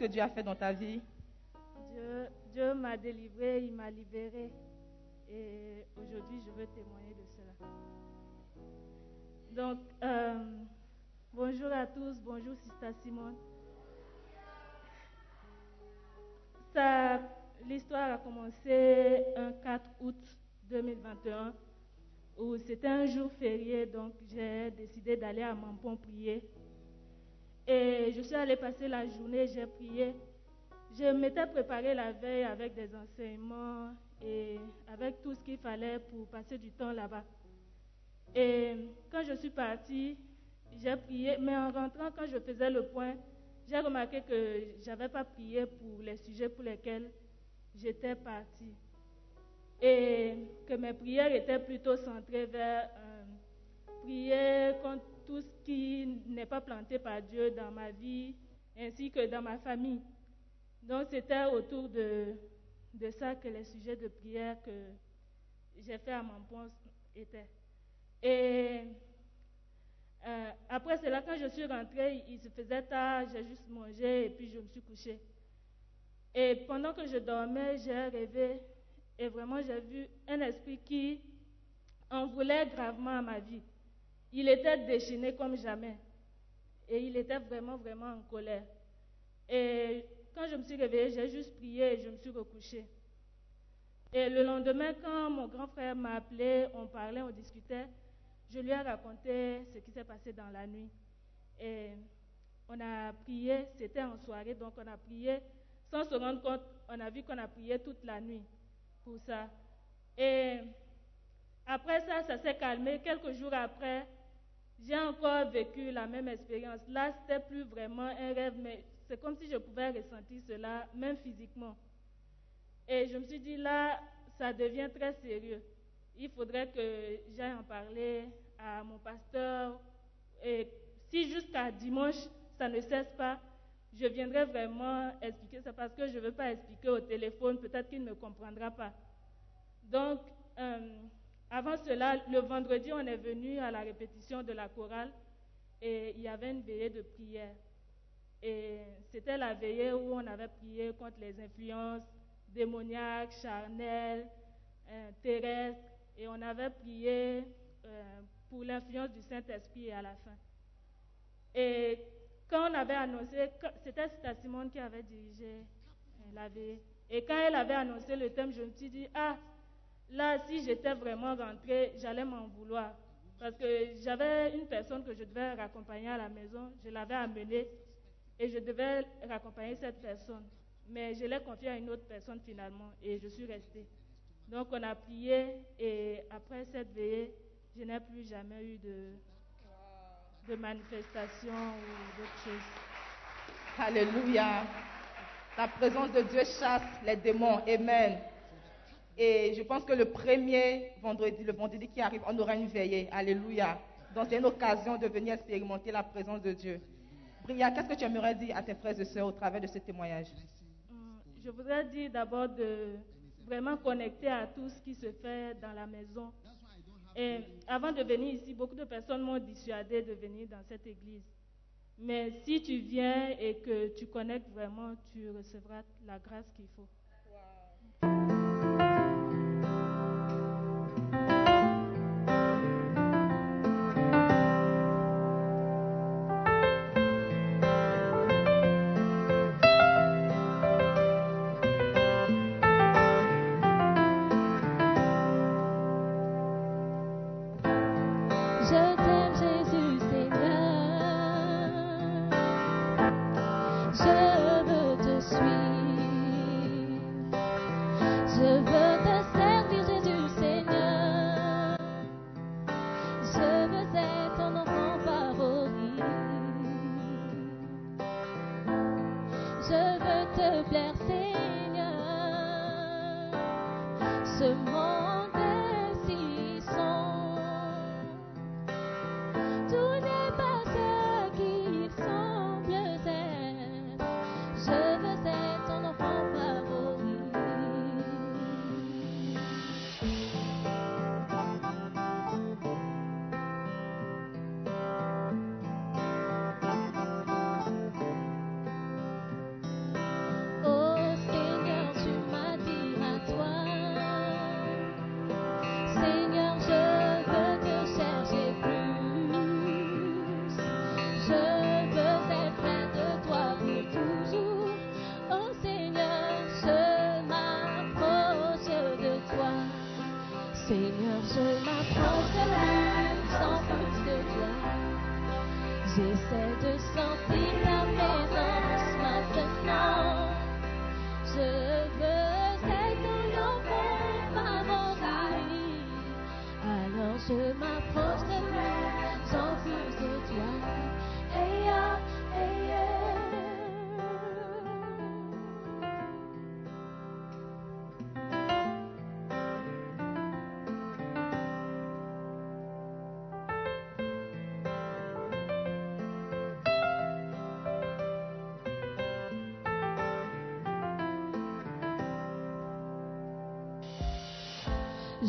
Que Dieu a fait dans ta vie? Dieu, m'a délivré, il m'a libéré. Et aujourd'hui, je veux témoigner de cela. Donc, euh, bonjour à tous, bonjour Sista Simone. Ça, l'histoire a commencé un 4 août 2021, où c'était un jour férié, donc j'ai décidé d'aller à Mampon prier. Et je suis allée passer la journée, j'ai prié. Je m'étais préparée la veille avec des enseignements et avec tout ce qu'il fallait pour passer du temps là-bas. Et quand je suis partie, j'ai prié, mais en rentrant, quand je faisais le point, j'ai remarqué que je n'avais pas prié pour les sujets pour lesquels j'étais partie. Et que mes prières étaient plutôt centrées vers euh, prier contre tout ce qui n'est pas planté par Dieu dans ma vie, ainsi que dans ma famille. Donc c'était autour de, ça que les sujets de prière que j'ai fait à mon poste étaient. Et euh, après cela, quand je suis rentrée, il se faisait tard, j'ai juste mangé et puis je me suis couchée. Et pendant que je dormais, j'ai rêvé et vraiment j'ai vu un esprit qui en voulait gravement à ma vie. Il était déchaîné comme jamais. Et il était vraiment, vraiment en colère. Et quand je me suis réveillée, j'ai juste prié et je me suis recouchée. Et le lendemain, quand mon grand frère m'a appelé, on parlait, on discutait, je lui ai raconté ce qui s'est passé dans la nuit. Et on a prié, c'était en soirée, donc on a prié sans se rendre compte, on a vu qu'on a prié toute la nuit pour ça. Et après ça, ça s'est calmé. Quelques jours après, j'ai encore vécu la même expérience. Là, c'était plus vraiment un rêve, mais c'est comme si je pouvais ressentir cela, même physiquement. Et je me suis dit, là, ça devient très sérieux. Il faudrait que j'aille en parler à mon pasteur. Et si jusqu'à dimanche, ça ne cesse pas, je viendrai vraiment expliquer ça parce que je ne veux pas expliquer au téléphone, peut-être qu'il ne me comprendra pas. Donc, euh, avant cela, le vendredi, on est venu à la répétition de la chorale et il y avait une veillée de prière. Et c'était la veillée où on avait prié contre les influences démoniaques, charnelles, euh, terrestres, et on avait prié euh, pour l'influence du Saint-Esprit à la fin. Et quand on avait annoncé, c'était Sita Simone qui avait dirigé euh, la veillée. Et quand elle avait annoncé le thème, je me suis dit, ah, là, si j'étais vraiment rentrée, j'allais m'en vouloir. Parce que j'avais une personne que je devais raccompagner à la maison, je l'avais amenée et je devais raccompagner cette personne. Mais je l'ai confiée à une autre personne finalement et je suis restée. Donc on a prié et après cette veillée, je n'ai plus jamais eu de, de manifestation ou d'autres choses. Alléluia. La présence de Dieu chasse les démons. Amen. Et je pense que le premier vendredi, le vendredi qui arrive, on aura une veillée. Alléluia. Donc c'est une occasion de venir expérimenter la présence de Dieu. Bria, qu'est-ce que tu aimerais dire à tes frères et sœurs au travers de ce témoignage? Je voudrais dire d'abord de vraiment connecter à tout ce qui se fait dans la maison. Avant de venir ici, beaucoup de personnes m'ont dissuadé de venir dans cette église. Mais si tu viens et que tu connectes vraiment, tu recevras la grâce qu'il faut.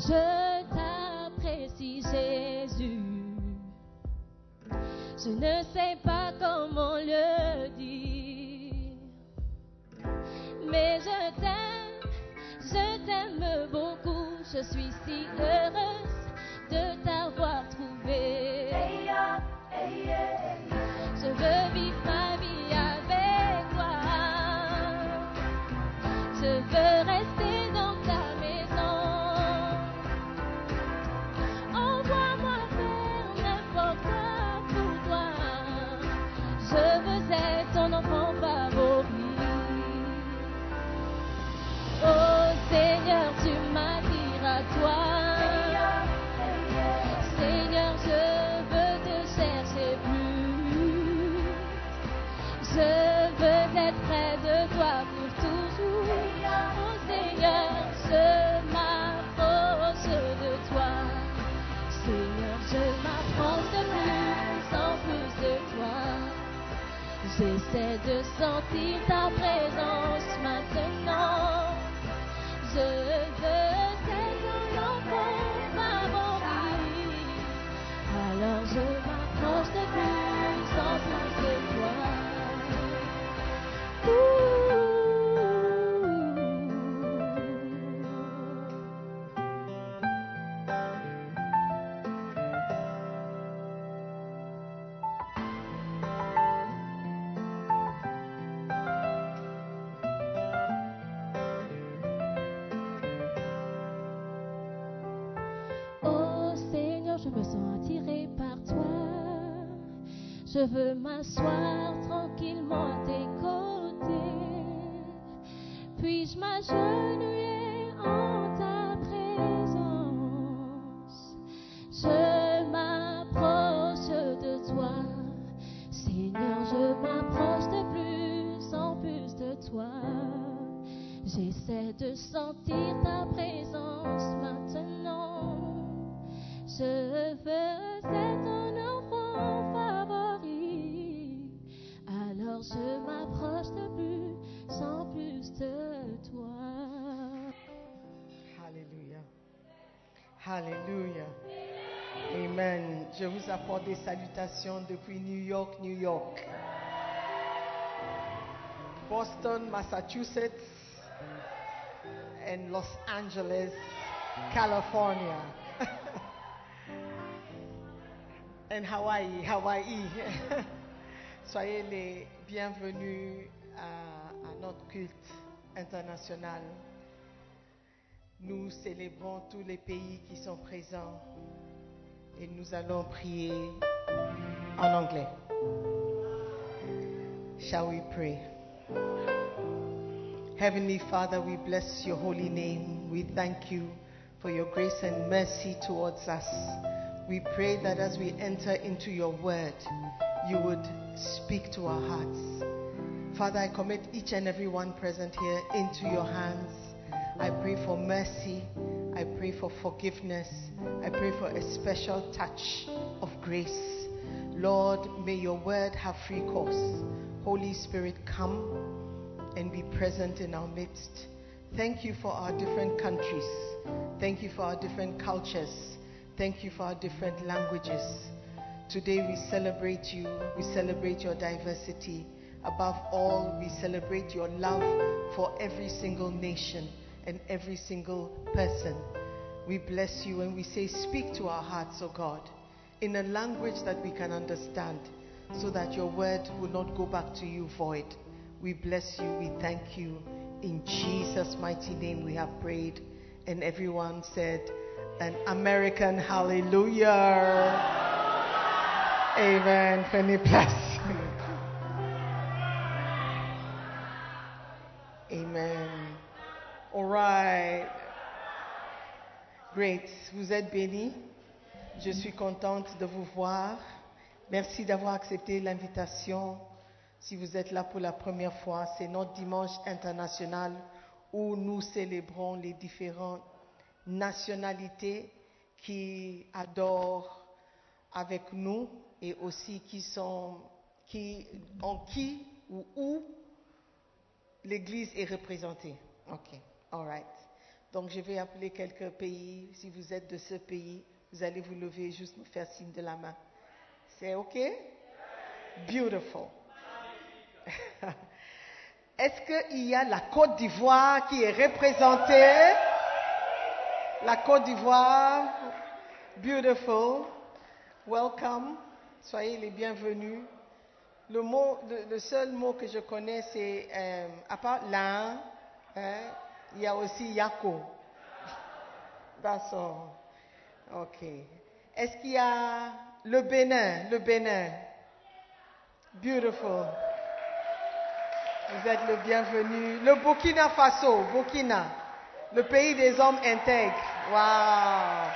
Je t'apprécie, Jésus. Je ne sais pas comment le dire, mais je t'aime, je t'aime beaucoup. Je suis si heureuse de t'avoir trouvé. de sentir ta présence maintenant. Je veux m'asseoir tranquillement à tes côtés. Puis-je m'agenouiller en apporte des salutations depuis New York, New York. Boston, Massachusetts, and Los Angeles, California. and Hawaii, Hawaii. Soyez les bienvenus à, à notre culte international. Nous célébrons tous les pays qui sont présents et nous allons prier en anglais. Shall we pray? Heavenly Father, we bless your holy name. We thank you for your grace and mercy towards us. We pray that as we enter into your word, you would speak to our hearts. Father, I commit each and every one present here into your hands. I pray for mercy. I pray for forgiveness. I pray for a special touch of grace. Lord, may your word have free course. Holy Spirit, come and be present in our midst. Thank you for our different countries. Thank you for our different cultures. Thank you for our different languages. Today we celebrate you. We celebrate your diversity. Above all, we celebrate your love for every single nation and every single person. We bless you and we say, Speak to our hearts, O God, in a language that we can understand, so that your word will not go back to you void. We bless you. We thank you. In Jesus' mighty name we have prayed. And everyone said, An American hallelujah. Amen. Prenez place. Vous êtes bénis. Je suis contente de vous voir. Merci d'avoir accepté l'invitation. Si vous êtes là pour la première fois, c'est notre dimanche international où nous célébrons les différentes nationalités qui adorent avec nous et aussi qui sont qui en qui ou où l'Église est représentée. Ok, all right. Donc je vais appeler quelques pays. Si vous êtes de ce pays, vous allez vous lever et juste me faire signe de la main. C'est ok? Beautiful. Est-ce qu'il y a la Côte d'Ivoire qui est représentée? La Côte d'Ivoire. Beautiful. Welcome. Soyez les bienvenus. Le seul mot que je connais, c'est, euh, à part l'un, hein, il y a aussi Yako. All. OK. Est-ce qu'il y a le Bénin? Le Bénin. Beautiful. Vous êtes le bienvenu. Le Burkina Faso, Burkina, le pays des hommes intègres. Wow.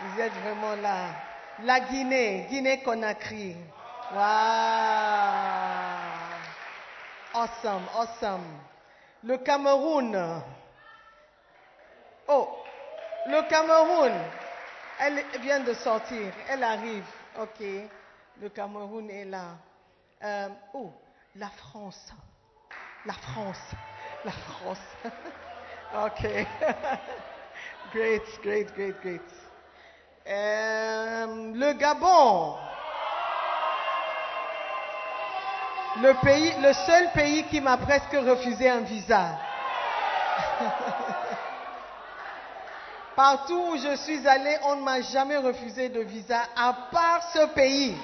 Vous êtes vraiment là. La Guinée, Guinée-Conakry. Wow. Awesome, awesome. Le Cameroun. Oh, le Cameroun. Elle vient de sortir. Elle arrive. OK. Le Cameroun est là. Euh, oh, la France. La France. La France. OK. great, great, great, great. Euh, le Gabon. Le, seul pays qui m'a presque refusé un visa. Partout où je suis allé, on ne m'a jamais refusé de visa, à part ce pays.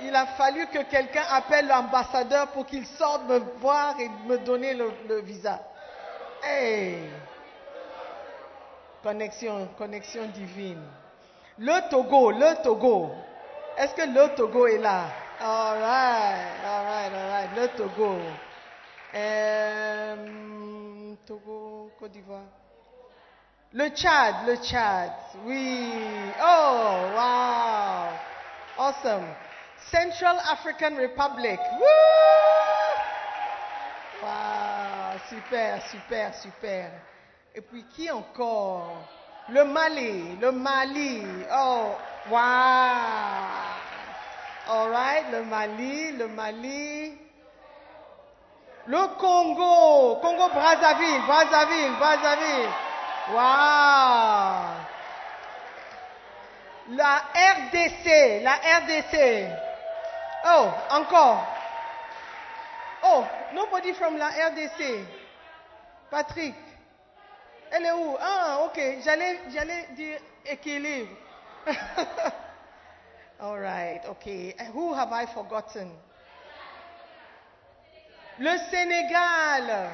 Il a fallu que quelqu'un appelle l'ambassadeur pour qu'il sorte me voir et me donner le, le visa. Hey! Connexion, connexion divine. Le Togo, le Togo. Est-ce que le Togo est là? All right, all right, all right. Le Togo. Euh, Togo, Côte d'Ivoire. Le Tchad, le Tchad. Oui. Oh, wow. Awesome. Central African Republic. Woo! Wow, super, super, super. Et puis qui encore? Le Mali, le Mali. Oh, wow. All right, le Mali, le Mali. Le Congo, Congo Brazzaville, Brazzaville, Brazzaville. Wow. La RDC, la RDC. Oh, encore. Oh, nobody from la RDC. Patrick. Elle est où? Ah, ok. J'allais, j'allais dire équilibre. All right, okay. Who have I forgotten? Le Sénégal.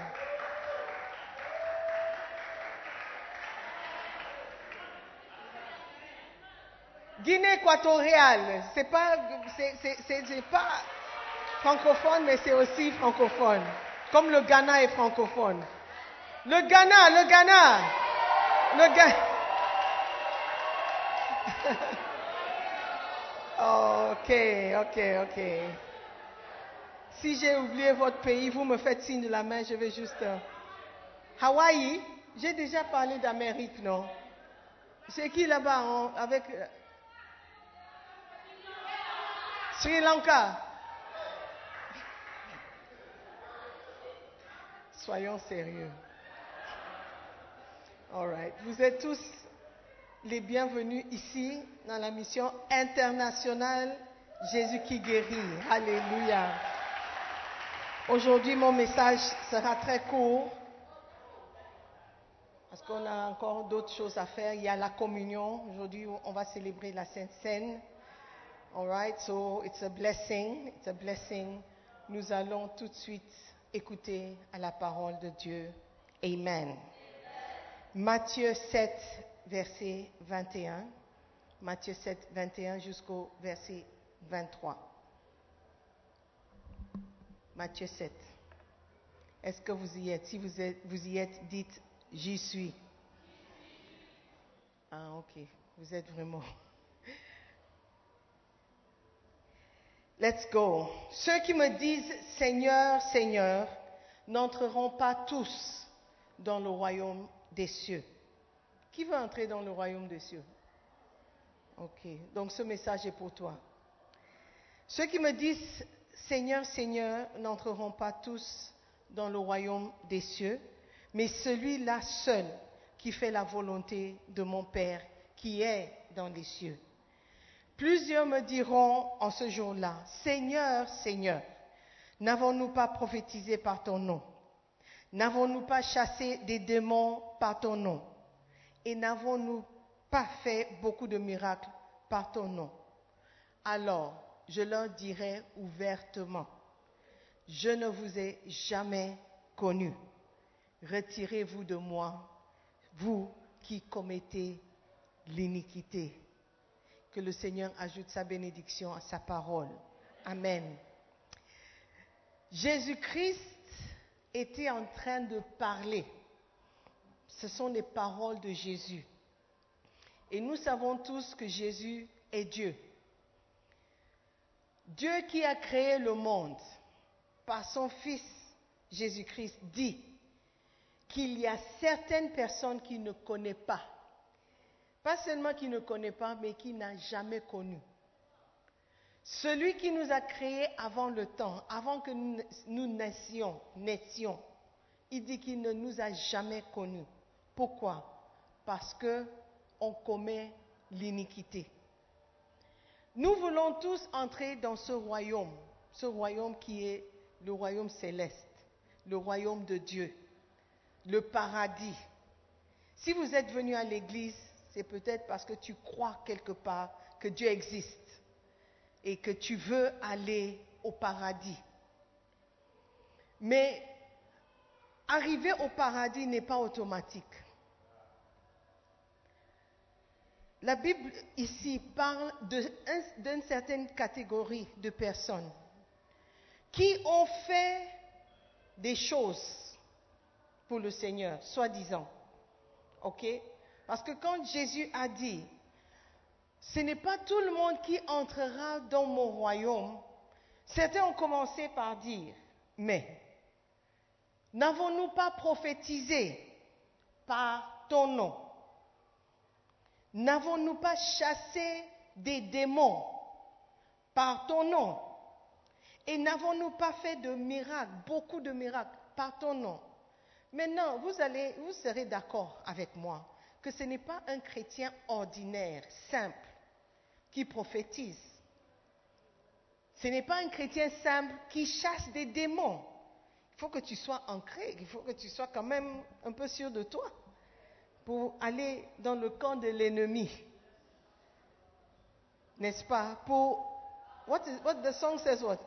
Guinée équatoriale, c'est pas, pas francophone, mais c'est aussi francophone. Comme le Ghana est francophone. Le Ghana, le Ghana, le Ghana. ok, ok, ok. Si j'ai oublié votre pays, vous me faites signe de la main, je vais juste. euh, Hawaï, j'ai déjà parlé d'Amérique, non? C'est qui là-bas on- avec. euh, Sri Lanka? Soyons sérieux. All right. Vous êtes tous les bienvenus ici dans la mission internationale Jésus qui guérit. Alléluia. Aujourd'hui, mon message sera très court parce qu'on a encore d'autres choses à faire. Il y a la communion. Aujourd'hui, on va célébrer la Sainte Seine. All right, so it's a blessing. It's a blessing. Nous allons tout de suite écouter à la parole de Dieu. Amen. Matthieu 7, verset 21. Matthieu 7, 21 jusqu'au verset 23. Matthieu 7. Est-ce que vous y êtes? Si vous, êtes, vous y êtes, dites J'y suis. Ah, ok. Vous êtes vraiment. Let's go. Ceux qui me disent Seigneur, Seigneur, n'entreront pas tous dans le royaume des cieux. Qui veut entrer dans le royaume des cieux? Ok, donc ce message est pour toi. Ceux qui me disent Seigneur, Seigneur, n'entreront pas tous dans le royaume des cieux, mais celui-là seul qui fait la volonté de mon Père qui est dans les cieux. Plusieurs me diront en ce jour-là, Seigneur, Seigneur, n'avons-nous pas prophétisé par ton nom? N'avons-nous pas chassé des démons par ton nom? Et n'avons-nous pas fait beaucoup de miracles par ton nom? Alors, je leur dirai ouvertement, je ne vous ai jamais connu. Retirez-vous de moi, vous qui commettez l'iniquité. Que le Seigneur ajoute sa bénédiction à sa parole. Amen. Jésus-Christ était en train de parler. Ce sont les paroles de Jésus. Et nous savons tous que Jésus est Dieu. Dieu qui a créé le monde par son Fils Jésus-Christ dit qu'il y a certaines personnes qui ne connaissent pas. Pas seulement qui ne connaît pas, mais qui n'a jamais connu. Celui qui nous a créés avant le temps, avant que nous, nous naissions, naissions, il dit qu'il ne nous a jamais connus. Pourquoi? Parce que on commet l'iniquité. Nous voulons tous entrer dans ce royaume, ce royaume qui est le royaume céleste, le royaume de Dieu, le paradis. Si vous êtes venu à l'église, c'est peut-être parce que tu crois quelque part que Dieu existe et que tu veux aller au paradis. Mais arriver au paradis n'est pas automatique. La Bible ici parle d'une certaine catégorie de personnes qui ont fait des choses pour le Seigneur, soi-disant. Parce que quand Jésus a dit, ce n'est pas tout le monde qui entrera dans mon royaume, certains ont commencé par dire, mais n'avons-nous pas prophétisé par ton nom? N'avons-nous pas chassé des démons par ton nom Et n'avons-nous pas fait de miracles, beaucoup de miracles par ton nom Maintenant, vous, serez d'accord avec moi que ce n'est pas un chrétien ordinaire, simple, qui prophétise. Ce n'est pas un chrétien simple qui chasse des démons. Il faut que tu sois ancré, il faut que tu sois quand même un peu sûr de toi pour aller dans le camp de l'ennemi. N'est-ce pas? Pour what, the song says what?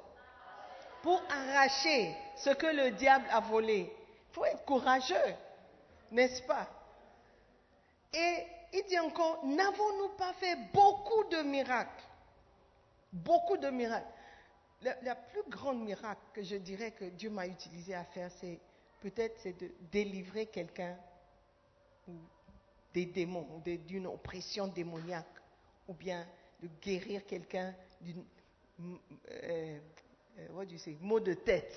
Pour arracher ce que le diable a volé. Il faut être courageux, n'est-ce pas? Et il dit encore, n'avons-nous pas fait beaucoup de miracles? Beaucoup de miracles. La plus grande miracle que je dirais que Dieu m'a utilisé à faire, c'est peut-être de délivrer quelqu'un des démons, ou d'une oppression démoniaque, ou bien de guérir quelqu'un d'une euh, euh, mot de tête.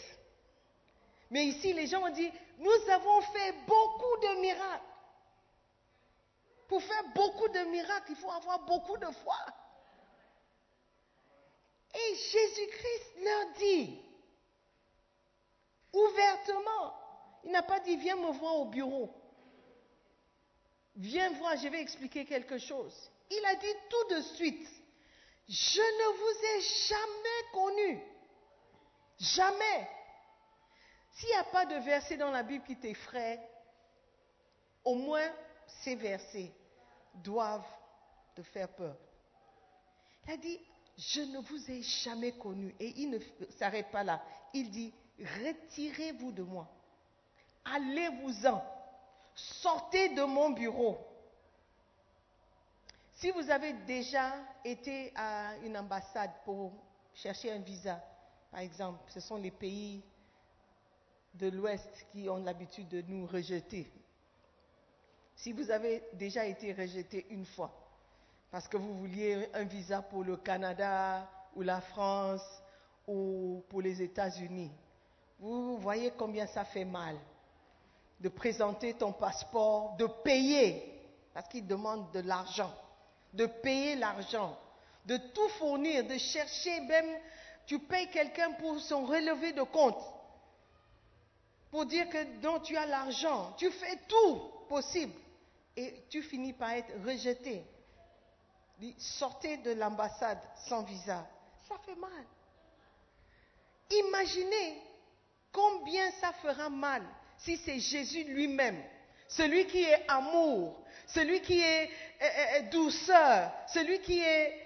Mais ici, les gens ont dit, nous avons fait beaucoup de miracles. Pour faire beaucoup de miracles, il faut avoir beaucoup de foi. Et Jésus-Christ leur dit, ouvertement, il n'a pas dit, viens me voir au bureau. Viens voir, je vais expliquer quelque chose. Il a dit tout de suite, je ne vous ai jamais connu. Jamais. S'il n'y a pas de verset dans la Bible qui t'effraie, au moins ces versets doivent te faire peur. Il a dit, je ne vous ai jamais connu. Et il ne s'arrête pas là. Il dit, retirez-vous de moi. Allez-vous-en. Sortez de mon bureau. Si vous avez déjà été à une ambassade pour chercher un visa, par exemple, ce sont les pays de l'Ouest qui ont l'habitude de nous rejeter. Si vous avez déjà été rejeté une fois, parce que vous vouliez un visa pour le Canada ou la France ou pour les États-Unis, vous voyez combien ça fait mal de présenter ton passeport, de payer, parce qu'ils demandent de l'argent, de payer l'argent, de tout fournir, de chercher même, tu payes quelqu'un pour son relevé de compte, pour dire que non, tu as l'argent, tu fais tout possible, et tu finis par être rejeté. Sortez de l'ambassade sans visa. Ça fait mal. Imaginez combien ça fera mal si c'est Jésus lui-même, celui qui est amour, celui qui est douceur, celui qui est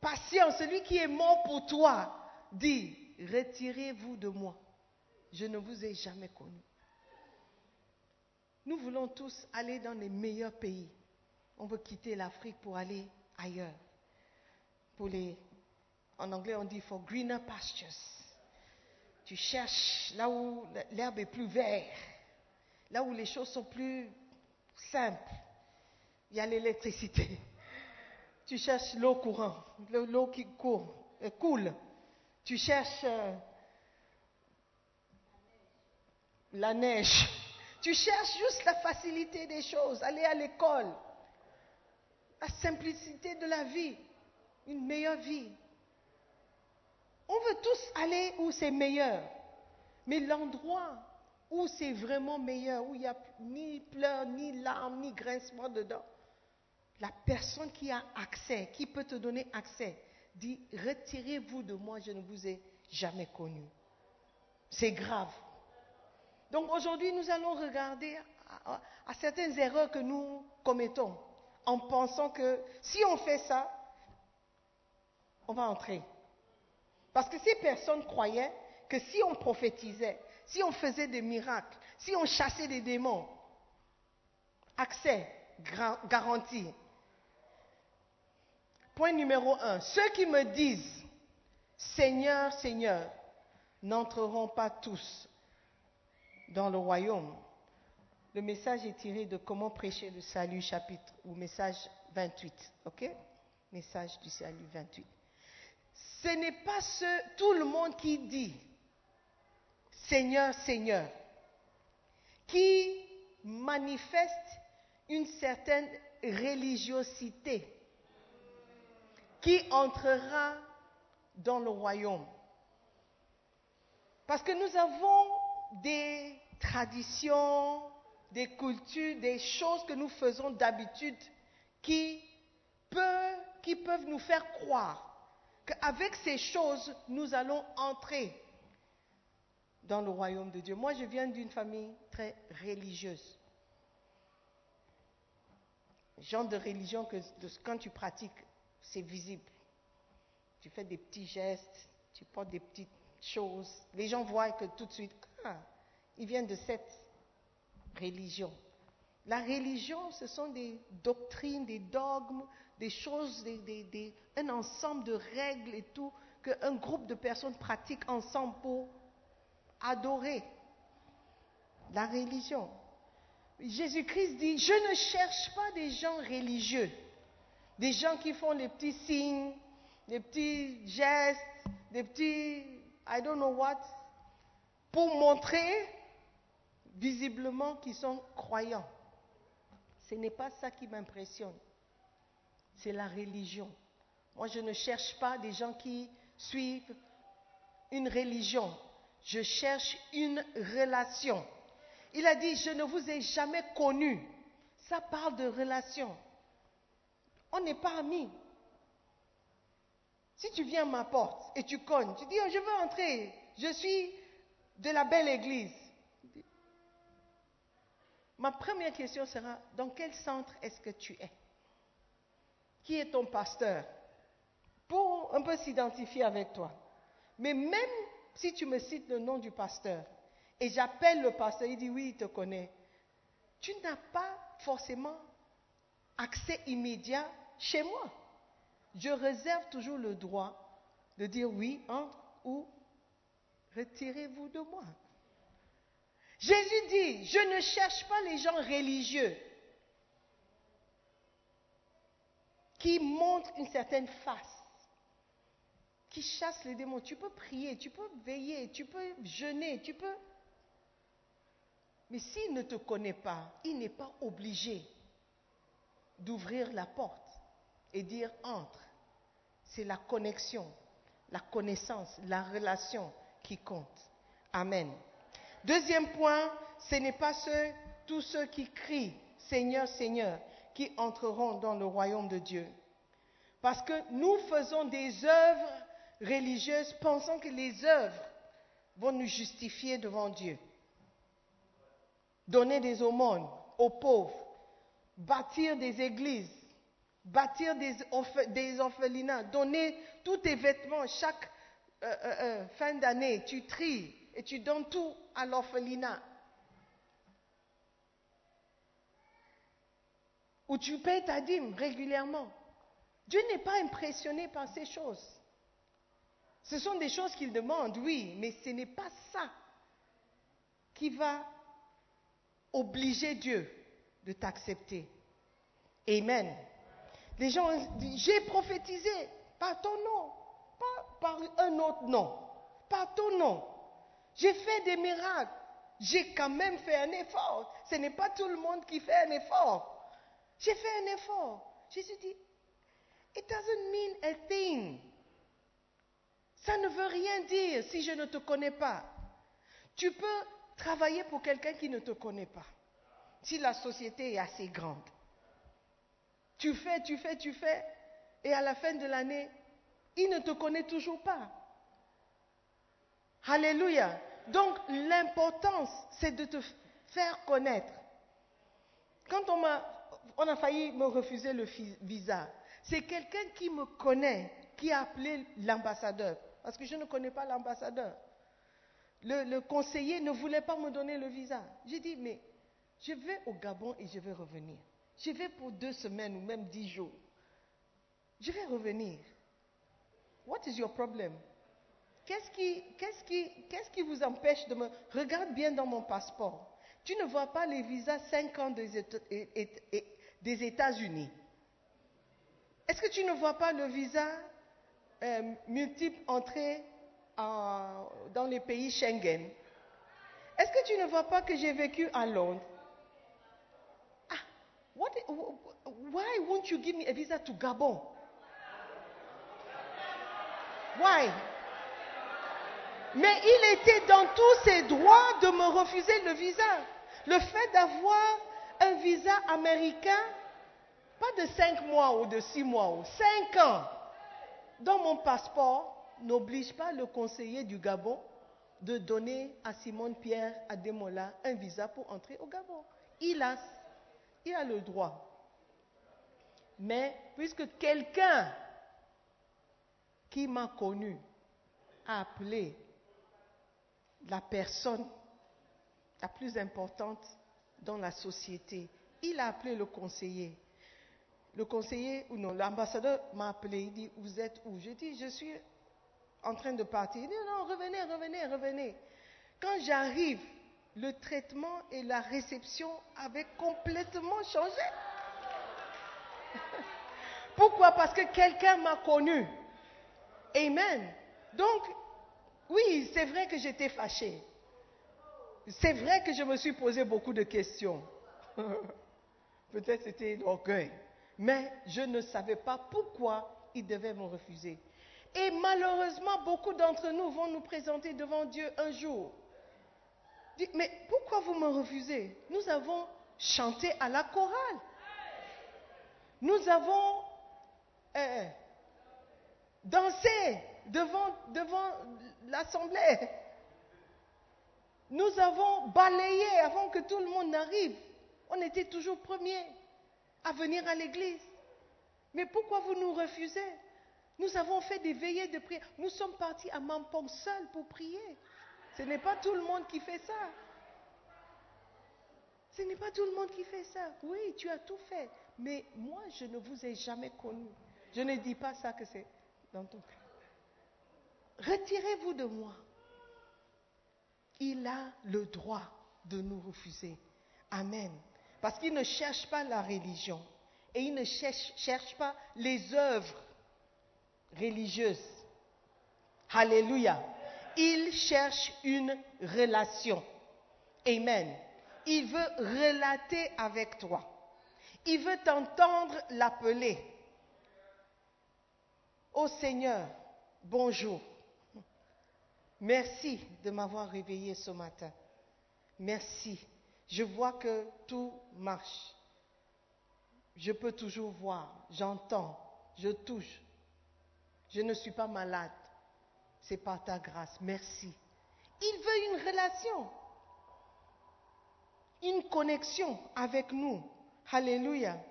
patient, celui qui est mort pour toi, dit, retirez-vous de moi. Je ne vous ai jamais connu. Nous voulons tous aller dans les meilleurs pays. On veut quitter l'Afrique pour aller ailleurs. En anglais, on dit for greener pastures. Tu cherches là où l'herbe est plus verte, là où les choses sont plus simples. Il y a l'électricité. Tu cherches l'eau courante, le- l'eau qui court, euh, coule. Tu cherches euh, la neige. Tu cherches juste la facilité des choses, aller à l'école, la simplicité de la vie, une meilleure vie. On veut tous aller où c'est meilleur, mais l'endroit où c'est vraiment meilleur, où il n'y a ni pleurs, ni larmes, ni grincement dedans, la personne qui a accès, qui peut te donner accès, dit, retirez-vous de moi, je ne vous ai jamais connu. C'est grave. Donc aujourd'hui, nous allons regarder à, certaines erreurs que nous commettons en pensant que si on fait ça, on va entrer. Parce que ces personnes croyaient que si on prophétisait, si on faisait des miracles, si on chassait des démons, accès garanti. Point numéro un, ceux qui me disent Seigneur, Seigneur, n'entreront pas tous dans le royaume. Le message est tiré de Comment prêcher le salut, chapitre ou message 28. OK? Message du salut 28. Ce n'est pas tout le monde qui dit Seigneur, Seigneur, qui manifeste une certaine religiosité, qui entrera dans le royaume. Parce que nous avons des traditions, des cultures, des choses que nous faisons d'habitude qui peuvent nous faire croire qu'avec ces choses, nous allons entrer dans le royaume de Dieu. Moi, je viens d'une famille très religieuse. Genre de religion que quand tu pratiques, c'est visible. Tu fais des petits gestes, tu portes des petites choses. Les gens voient que tout de suite, ah, ils viennent de cette religion. La religion, ce sont des doctrines, des dogmes, des choses, un ensemble de règles et tout qu'un groupe de personnes pratiquent ensemble pour adorer. La religion. Jésus-Christ dit, je ne cherche pas des gens religieux, des gens qui font les petits signes, des petits gestes, des petits, I don't know what, pour montrer visiblement qu'ils sont croyants. Ce n'est pas ça qui m'impressionne. C'est la religion. Moi, je ne cherche pas des gens qui suivent une religion. Je cherche une relation. Il a dit, je ne vous ai jamais connu. Ça parle de relation. On n'est pas amis. Si tu viens à ma porte et tu cognes, tu dis, oh, je veux entrer, je suis de la belle église. Ma première question sera, dans quel centre est-ce que tu es? Qui est ton pasteur Pour un peu s'identifier avec toi. Mais même si tu me cites le nom du pasteur et j'appelle le pasteur, il dit oui, il te connaît, tu n'as pas forcément accès immédiat chez moi. Je réserve toujours le droit de dire oui, entre ou retirez-vous de moi. Jésus dit, je ne cherche pas les gens religieux qui montrent une certaine face, qui chassent les démons. Tu peux prier, tu peux veiller, tu peux jeûner, tu peux... Mais s'il ne te connaît pas, il n'est pas obligé d'ouvrir la porte et dire entre. C'est la connexion, la connaissance, la relation qui compte. Amen. Deuxième point, ce n'est pas ceux, tous ceux qui crient Seigneur, Seigneur, qui entreront dans le royaume de Dieu. Parce que nous faisons des œuvres religieuses pensant que les œuvres vont nous justifier devant Dieu. Donner des aumônes aux pauvres, bâtir des églises, bâtir des, orphe- des orphelinats, donner tous tes vêtements chaque euh, euh, euh, fin d'année, tu tries et tu donnes tout à l'orphelinat. Ou tu payes ta dîme régulièrement. Dieu n'est pas impressionné par ces choses. Ce sont des choses qu'il demande, oui, mais ce n'est pas ça qui va obliger Dieu de t'accepter. Amen. Les gens disent, j'ai prophétisé par ton nom, pas par un autre nom, par ton nom. J'ai fait des miracles. J'ai quand même fait un effort. Ce n'est pas tout le monde qui fait un effort. J'ai fait un effort. Jésus dit, it doesn't mean a thing. Ça ne veut rien dire si je ne te connais pas. Tu peux travailler pour quelqu'un qui ne te connaît pas. Si la société est assez grande. Tu fais, tu fais, tu fais. Et à la fin de l'année, il ne te connaît toujours pas. Alléluia. Donc l'importance, c'est de te faire connaître. Quand on, m'a, on a failli me refuser le visa, c'est quelqu'un qui me connaît qui a appelé l'ambassadeur. Parce que je ne connais pas l'ambassadeur. Le, le conseiller ne voulait pas me donner le visa. J'ai dit, mais je vais au Gabon et je vais revenir. Je vais pour deux semaines ou même dix jours. Je vais revenir. What is your problem? Qu'est-ce qui, qu'est-ce qui, qu'est-ce qui vous empêche de me... Regarde bien dans mon passeport. Tu ne vois pas les visas 5 ans des Des États-Unis. Est-ce que tu ne vois pas le visa euh, multiple entrée en- dans les pays Schengen? Est-ce que tu ne vois pas que j'ai vécu à Londres? Ah, what, why won't you give me a visa to Gabon? Why? Mais il était dans tous ses droits de me refuser le visa. Le fait d'avoir un visa américain Pas de cinq mois ou de six mois ou cinq ans. Dans mon passeport, n'oblige pas le conseiller du Gabon de donner à Simone Pierre Ademola un visa pour entrer au Gabon. Il il a le droit. Mais puisque quelqu'un qui m'a connu a appelé la personne la plus importante dans la société, il a appelé le conseiller. Le conseiller, ou non, l'ambassadeur m'a appelé, il dit, vous êtes où? Je dis, je suis en train de partir. Il dit, non, revenez, revenez, revenez. Quand j'arrive, le traitement et la réception avaient complètement changé. Pourquoi? Parce que quelqu'un m'a connu. Amen. Donc, oui, c'est vrai que j'étais fâchée. C'est vrai que je me suis posé beaucoup de questions. Peut-être c'était l'orgueil. Mais je ne savais pas pourquoi il devait me refuser. Et malheureusement, beaucoup d'entre nous vont nous présenter devant Dieu un jour. mais pourquoi vous me refusez? Nous avons chanté à la chorale. Nous avons euh, dansé devant, devant l'assemblée. Nous avons balayé avant que tout le monde n'arrive. On était toujours premiers à venir à l'église. Mais pourquoi vous nous refusez? Nous avons fait des veillées de prière. Nous sommes partis à Mampong seuls pour prier. Ce n'est pas tout le monde qui fait ça. Ce n'est pas tout le monde qui fait ça. Oui, tu as tout fait. Mais moi, je ne vous ai jamais connu. Je ne dis pas ça que c'est dans ton cœur. Retirez-vous de moi. Il a le droit de nous refuser. Amen. Parce qu'il ne cherche pas la religion et il ne cherche, cherche pas les œuvres religieuses. Alléluia. Il cherche une relation. Amen. Il veut relater avec toi. Il veut t'entendre l'appeler. Ô Seigneur, bonjour. Merci de m'avoir réveillé ce matin. Merci. Je vois que tout marche. Je peux toujours voir, j'entends, je touche. Je ne suis pas malade. C'est par ta grâce. Merci. Il veut une relation, une connexion avec nous. Alléluia.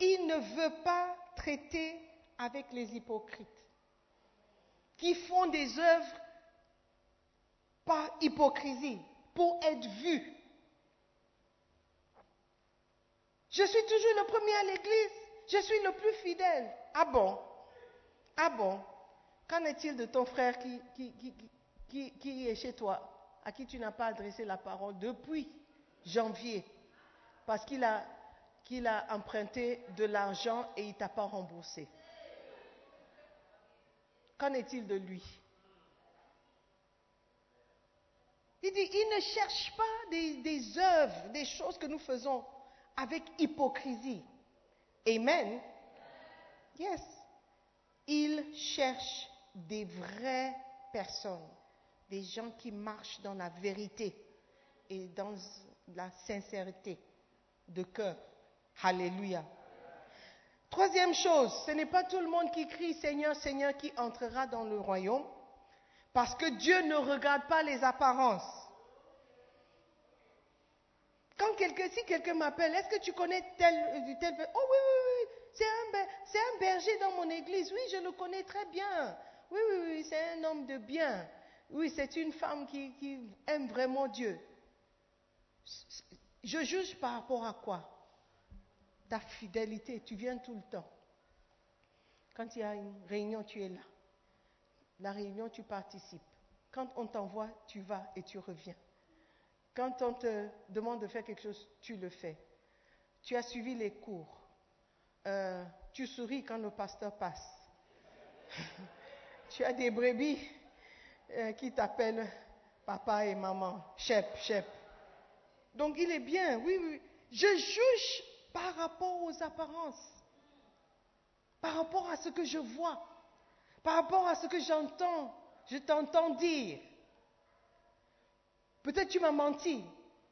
Il ne veut pas traiter avec les hypocrites qui font des œuvres par hypocrisie, pour être vus. Je suis toujours le premier à l'église. Je suis le plus fidèle. Ah bon? Ah bon? Qu'en est-il de ton frère qui, est chez toi, à qui tu n'as pas adressé la parole depuis janvier, parce qu'il a, emprunté de l'argent et il ne t'a pas remboursé. Qu'en est-il de lui? Il dit, il ne cherche pas des œuvres, des choses que nous faisons avec hypocrisie. Amen. Yes. Il cherche des vraies personnes, des gens qui marchent dans la vérité et dans la sincérité de cœur. Alléluia. Troisième chose, ce n'est pas tout le monde qui crie Seigneur, Seigneur qui entrera dans le royaume, parce que Dieu ne regarde pas les apparences. Quand quelqu'un, si quelqu'un m'appelle, est-ce que tu connais tel, tel, oh oui, oui, oui, c'est un, c'est un berger dans mon église, oui, je le connais très bien. Oui, oui, oui, c'est un homme de bien. Oui, c'est une femme qui, qui aime vraiment Dieu. Je juge par rapport à quoi? Ta fidélité, tu viens tout le temps. Quand il y a une réunion, tu es là. La réunion, tu participes. Quand on t'envoie, tu vas et tu reviens. Quand on te demande de faire quelque chose, tu le fais. Tu as suivi les cours. Euh, tu souris quand le pasteur passe. tu as des brebis euh, qui t'appellent papa et maman, chef, chef. Donc il est bien, oui, oui. Je juge par rapport aux apparences, par rapport à ce que je vois, par rapport à ce que j'entends, je t'entends dire. Peut-être tu m'as menti.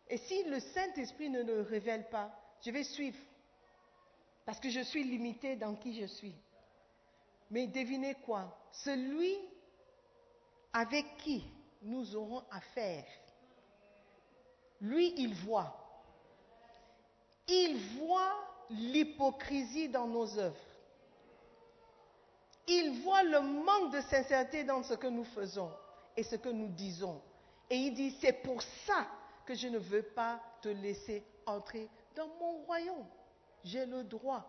Et si le Saint-Esprit ne le révèle pas, je vais suivre. Parce que je suis limité dans qui je suis. Mais devinez quoi? Celui avec qui nous aurons affaire, lui, il voit. Il voit l'hypocrisie dans nos œuvres. Il voit le manque de sincérité dans ce que nous faisons et ce que nous disons. Et il dit, c'est pour ça que je ne veux pas te laisser entrer dans mon royaume. J'ai le droit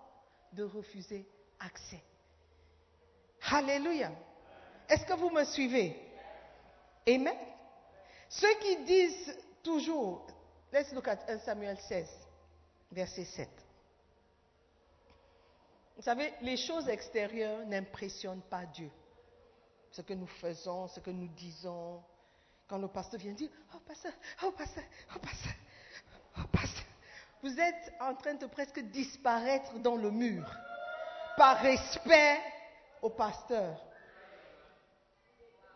de refuser accès. Alléluia. Est-ce que vous me suivez? Amen. Ceux qui disent toujours, let's look at 1 Samuel 16, verset 7. Vous savez, les choses extérieures n'impressionnent pas Dieu. Ce que nous faisons, ce que nous disons. Quand le pasteur vient dire, oh pasteur, oh pasteur, oh pasteur, oh pasteur. Vous êtes en train de presque disparaître dans le mur par respect au pasteur.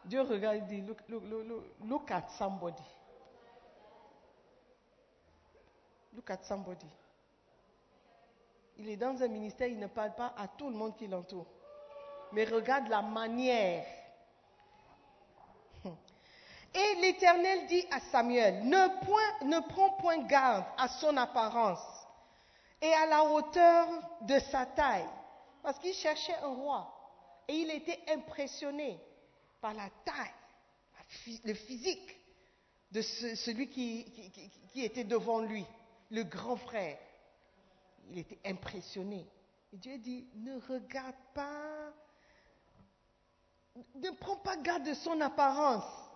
Dieu regarde et dit, look, look, look, look at somebody. Look at somebody. Il est dans un ministère, il ne parle pas à tout le monde qui l'entoure. Mais regarde la manière. Et l'Éternel dit à Samuel, ne, prends point garde à son apparence et à la hauteur de sa taille. Parce qu'il cherchait un roi. Et il était impressionné par la taille, le physique de celui qui, était devant lui, le grand frère il était impressionné. Dieu dit, ne regarde pas, ne prends pas garde de son apparence.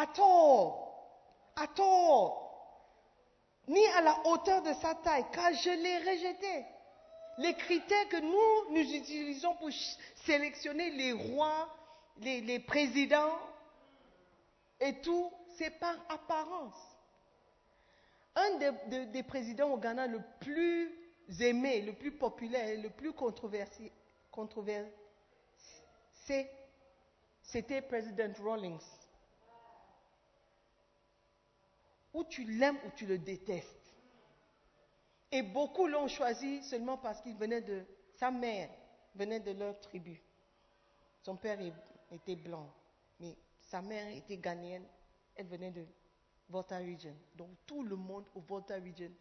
À tort, à tort, ni à la hauteur de sa taille, car je l'ai rejeté. Les critères que nous, nous utilisons pour sélectionner les rois, les, présidents et tout, c'est par apparence un des, présidents au Ghana le plus aimé, le plus populaire, le plus controversé, c'était président Rawlings. Ou tu l'aimes ou tu le détestes. Et beaucoup l'ont choisi seulement parce qu'il venait de sa mère, venait de leur tribu. Son père était blanc, mais sa mère était ghanéenne, elle venait de Volta Region. Donc tout le monde au Volta Region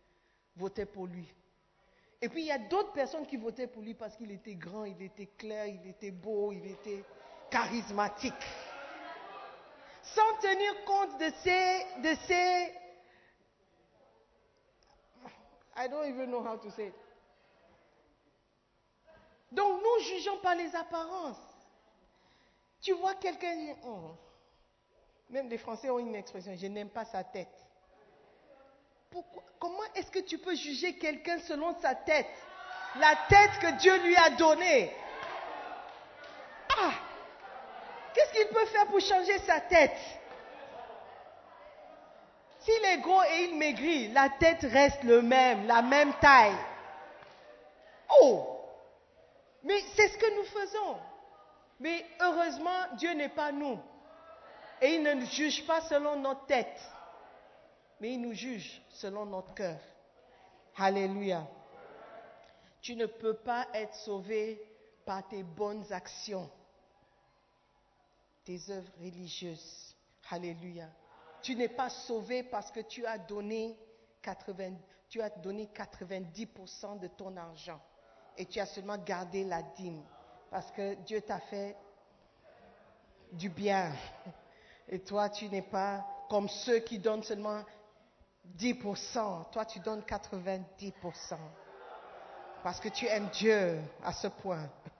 votait pour lui. Et puis il y a d'autres personnes qui votaient pour lui parce qu'il était grand, il était clair, il était beau, il était charismatique. Sans tenir compte de ces, de ces I don't even know how to say. Donc nous jugeons par les apparences. Tu vois quelqu'un, oh, même les Français ont une expression, je n'aime pas sa tête. comment est-ce que tu peux juger quelqu'un selon sa tête? La tête que Dieu lui a donnée. Ah Qu'est-ce qu'il peut faire pour changer sa tête? S'il est gros et il maigrit, la tête reste le même, la même taille. Oh Mais c'est ce que nous faisons. Mais heureusement, Dieu n'est pas nous. Et il ne nous juge pas selon notre tête, mais il nous juge selon notre cœur. Alléluia. Tu ne peux pas être sauvé par tes bonnes actions, tes œuvres religieuses. Alléluia. Tu n'es pas sauvé parce que tu as donné 80, tu as donné 90% de ton argent et tu as seulement gardé la dîme parce que Dieu t'a fait du bien. Et toi, tu n'es pas comme ceux qui donnent seulement 10%. Toi, tu donnes 90%. Parce que tu aimes Dieu à ce point.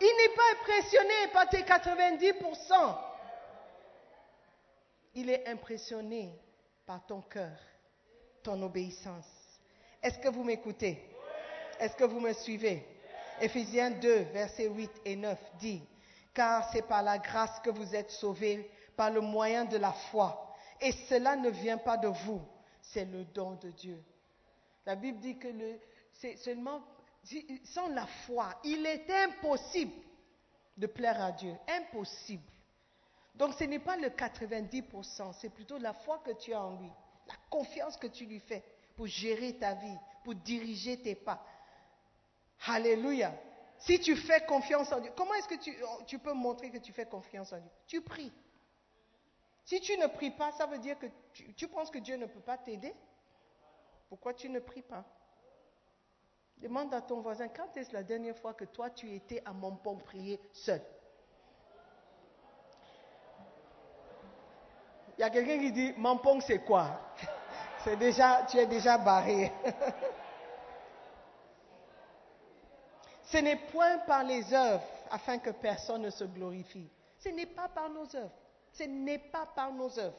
Il n'est pas impressionné par tes 90%. Il est impressionné par ton cœur, ton obéissance. Est-ce que vous m'écoutez? Est-ce que vous me suivez? Éphésiens 2, versets 8 et 9 dit, car c'est par la grâce que vous êtes sauvés, par le moyen de la foi. Et cela ne vient pas de vous, c'est le don de Dieu. La Bible dit que c'est seulement sans la foi, il est impossible de plaire à Dieu. Impossible. Donc ce n'est pas le 90%, c'est plutôt la foi que tu as en lui, la confiance que tu lui fais pour gérer ta vie, pour diriger tes pas. Alléluia. Si tu fais confiance en Dieu, comment est-ce que tu, peux montrer que tu fais confiance en Dieu? Tu pries. Si tu ne pries pas, ça veut dire que tu, penses que Dieu ne peut pas t'aider? Pourquoi tu ne pries pas? Demande à ton voisin, quand est-ce la dernière fois que toi tu étais à mon prier seul? Il y a quelqu'un qui dit, Mampong, c'est quoi? C'est déjà, tu es déjà barré. Ce n'est point par les œuvres afin que personne ne se glorifie. Ce n'est pas par nos œuvres. Ce n'est pas par nos œuvres.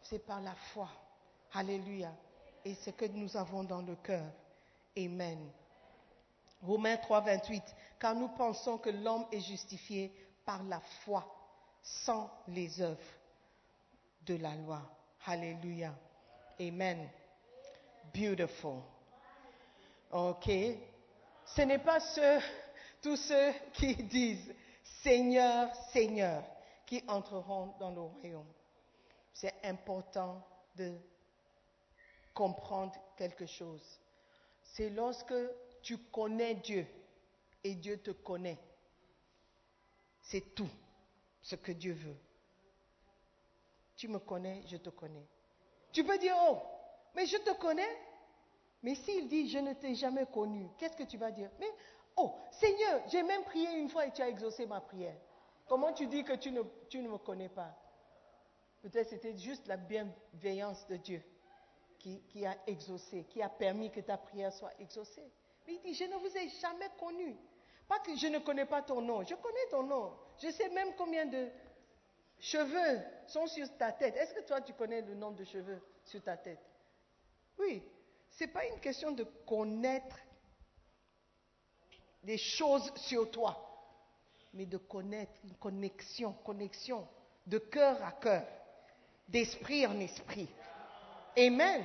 C'est par la foi. Alléluia. Et ce que nous avons dans le cœur. Amen. Romains 3, 28. Car nous pensons que l'homme est justifié par la foi, sans les œuvres de la loi. Alléluia. Amen. Beautiful. OK. Ce n'est pas ceux, tous ceux qui disent Seigneur, Seigneur, qui entreront dans le royaume. C'est important de comprendre quelque chose. C'est lorsque tu connais Dieu et Dieu te connaît. C'est tout ce que Dieu veut. Tu me connais, je te connais. Tu peux dire, oh, mais je te connais. Mais s'il dit, je ne t'ai jamais connu, qu'est-ce que tu vas dire? Mais, oh, Seigneur, j'ai même prié une fois et tu as exaucé ma prière. Comment tu dis que tu ne, me connais pas? Peut-être c'était juste la bienveillance de Dieu qui, qui, a exaucé, qui a permis que ta prière soit exaucée. Mais il dit, je ne vous ai jamais connu. Pas que je ne connais pas ton nom, je connais ton nom. Je sais même combien de cheveux sont sur ta tête. Est-ce que toi, tu connais le nombre de cheveux sur ta tête? Oui. Ce n'est pas une question de connaître des choses sur toi, mais de connaître une connexion, connexion de cœur à cœur, d'esprit en esprit. Amen.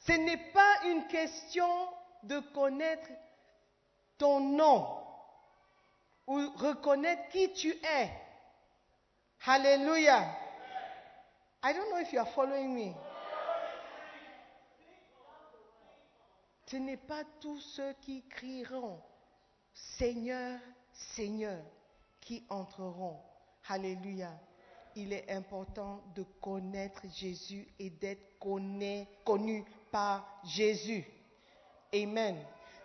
Ce n'est pas une question de connaître ton nom ou reconnaître qui tu es. Hallelujah. I don't know if you are following me. Ce n'est pas tous ceux qui crieront Seigneur, Seigneur qui entreront. Alléluia. Il est important de connaître Jésus et d'être connu par Jésus. Amen.